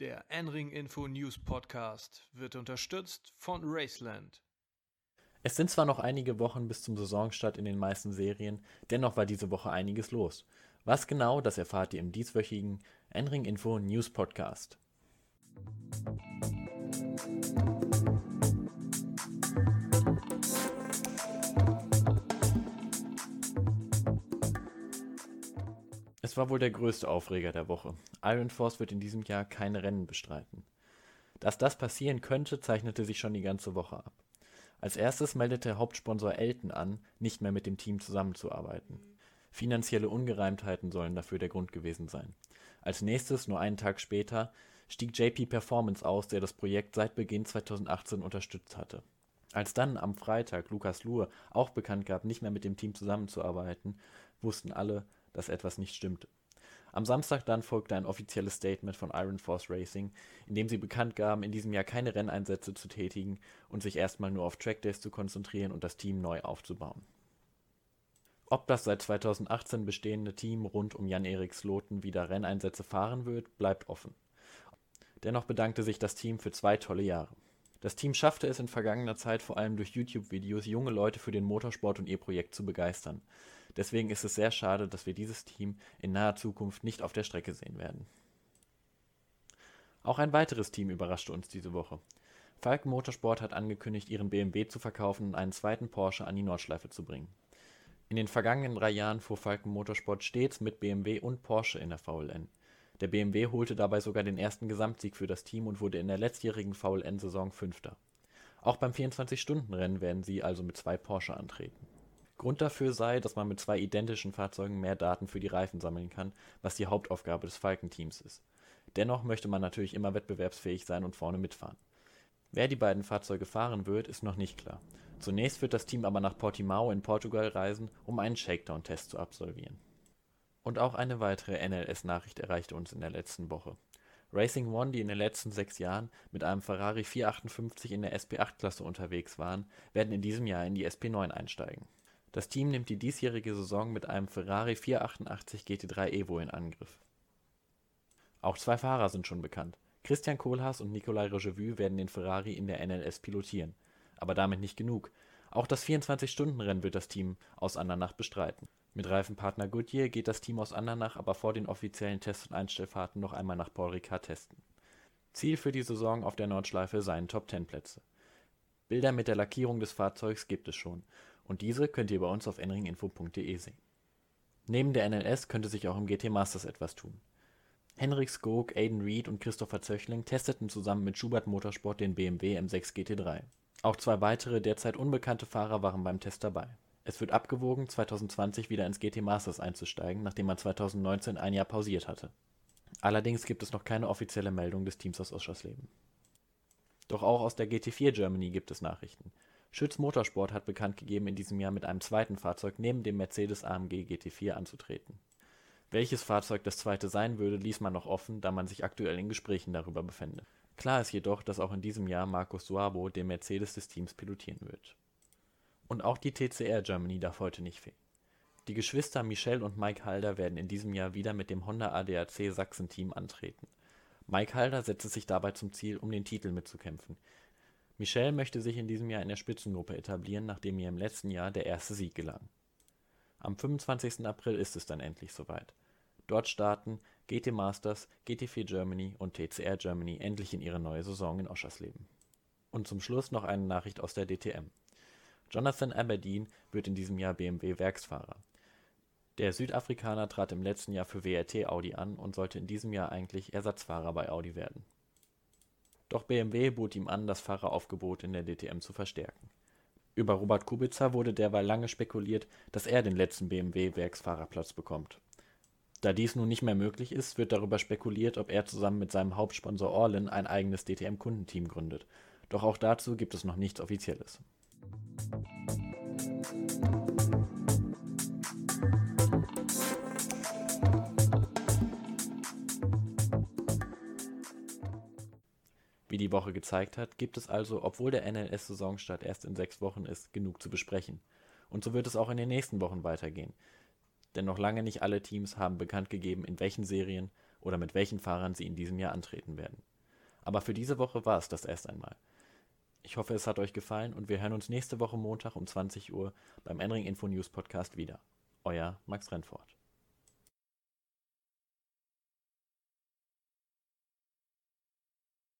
Der N-Ring Info News Podcast wird unterstützt von Raceland. Es sind zwar noch einige Wochen bis zum Saisonstart in den meisten Serien, dennoch war diese Woche einiges los. Was genau, das erfahrt ihr im dieswöchigen N-Ring Info News Podcast. Es war wohl der größte Aufreger der Woche. Iron Force wird in diesem Jahr keine Rennen bestreiten. Dass das passieren könnte, zeichnete sich schon die ganze Woche ab. Als erstes meldete Hauptsponsor Elton an, nicht mehr mit dem Team zusammenzuarbeiten. Finanzielle Ungereimtheiten sollen dafür der Grund gewesen sein. Als nächstes, nur einen Tag später, stieg JP Performance aus, der das Projekt seit Beginn 2018 unterstützt hatte. Als dann am Freitag Lukas Luhr auch bekannt gab, nicht mehr mit dem Team zusammenzuarbeiten, wussten alle, dass etwas nicht stimmte. Am Samstag dann folgte ein offizielles Statement von Iron Force Racing, in dem sie bekannt gaben, in diesem Jahr keine Renneinsätze zu tätigen und sich erstmal nur auf Trackdays zu konzentrieren und das Team neu aufzubauen. Ob das seit 2018 bestehende Team rund um Jan-Erik Sloten wieder Renneinsätze fahren wird, bleibt offen. Dennoch bedankte sich das Team für zwei tolle Jahre. Das Team schaffte es in vergangener Zeit vor allem durch YouTube-Videos, junge Leute für den Motorsport und ihr Projekt zu begeistern. Deswegen ist es sehr schade, dass wir dieses Team in naher Zukunft nicht auf der Strecke sehen werden. Auch ein weiteres Team überraschte uns diese Woche. Falken Motorsport hat angekündigt, ihren BMW zu verkaufen und einen zweiten Porsche an die Nordschleife zu bringen. In den vergangenen drei Jahren fuhr Falken Motorsport stets mit BMW und Porsche in der VLN. Der BMW holte dabei sogar den ersten Gesamtsieg für das Team und wurde in der letztjährigen VLN-Saison Fünfter. Auch beim 24-Stunden-Rennen werden sie also mit zwei Porsche antreten. Grund dafür sei, dass man mit zwei identischen Fahrzeugen mehr Daten für die Reifen sammeln kann, was die Hauptaufgabe des Falken-Teams ist. Dennoch möchte man natürlich immer wettbewerbsfähig sein und vorne mitfahren. Wer die beiden Fahrzeuge fahren wird, ist noch nicht klar. Zunächst wird das Team aber nach Portimao in Portugal reisen, um einen Shakedown-Test zu absolvieren. Und auch eine weitere NLS-Nachricht erreichte uns in der letzten Woche. Racing One, die in den letzten sechs Jahren mit einem Ferrari 458 in der SP8-Klasse unterwegs waren, werden in diesem Jahr in die SP9 einsteigen. Das Team nimmt die diesjährige Saison mit einem Ferrari 488 GT3 Evo in Angriff. Auch zwei Fahrer sind schon bekannt. Christian Kohlhaas und Nicolai Rochevue werden den Ferrari in der NLS pilotieren. Aber damit nicht genug. Auch das 24-Stunden-Rennen wird das Team aus Andernach bestreiten. Mit Reifenpartner Goodyear geht das Team aus Andernach aber vor den offiziellen Test- und Einstellfahrten noch einmal nach Paul Ricard testen. Ziel für die Saison auf der Nordschleife seien Top-10-Plätze. Bilder mit der Lackierung des Fahrzeugs gibt es schon und diese könnt ihr bei uns auf nringinfo.de sehen. Neben der NLS könnte sich auch im GT Masters etwas tun. Henrik Skog, Aiden Reed und Christopher Zöchling testeten zusammen mit Schubert Motorsport den BMW M6 GT3. Auch zwei weitere derzeit unbekannte Fahrer waren beim Test dabei. Es wird abgewogen, 2020 wieder ins GT Masters einzusteigen, nachdem man 2019 ein Jahr pausiert hatte. Allerdings gibt es noch keine offizielle Meldung des Teams aus Oschersleben. Doch auch aus der GT4 Germany gibt es Nachrichten. Schütz Motorsport hat bekannt gegeben, in diesem Jahr mit einem zweiten Fahrzeug neben dem Mercedes-AMG GT4 anzutreten. Welches Fahrzeug das zweite sein würde, ließ man noch offen, da man sich aktuell in Gesprächen darüber befände. Klar ist jedoch, dass auch in diesem Jahr Markus Suabo den Mercedes des Teams pilotieren wird. Und auch die TCR Germany darf heute nicht fehlen. Die Geschwister Michel und Mike Halder werden in diesem Jahr wieder mit dem Honda ADAC Sachsen-Team antreten. Mike Halder setzt es sich dabei zum Ziel, um den Titel mitzukämpfen. Michel möchte sich in diesem Jahr in der Spitzengruppe etablieren, nachdem ihr im letzten Jahr der erste Sieg gelang. Am 25. April ist es dann endlich soweit. Dort starten GT Masters, GT4 Germany und TCR Germany endlich in ihre neue Saison in Oschersleben. Und zum Schluss noch eine Nachricht aus der DTM. Jonathan Aberdeen wird in diesem Jahr BMW Werksfahrer. Der Südafrikaner trat im letzten Jahr für WRT Audi an und sollte in diesem Jahr eigentlich Ersatzfahrer bei Audi werden doch BMW bot ihm an, das Fahreraufgebot in der DTM zu verstärken. Über Robert Kubica wurde derweil lange spekuliert, dass er den letzten BMW-Werksfahrerplatz bekommt. Da dies nun nicht mehr möglich ist, wird darüber spekuliert, ob er zusammen mit seinem Hauptsponsor Orlin ein eigenes DTM-Kundenteam gründet. Doch auch dazu gibt es noch nichts Offizielles. Wie die Woche gezeigt hat, gibt es also, obwohl der NLS-Saisonstart erst in sechs Wochen ist, genug zu besprechen. Und so wird es auch in den nächsten Wochen weitergehen. Denn noch lange nicht alle Teams haben bekannt gegeben, in welchen Serien oder mit welchen Fahrern sie in diesem Jahr antreten werden. Aber für diese Woche war es das erst einmal. Ich hoffe, es hat euch gefallen und wir hören uns nächste Woche Montag um 20 Uhr beim Enring Info News Podcast wieder. Euer Max Rennfort.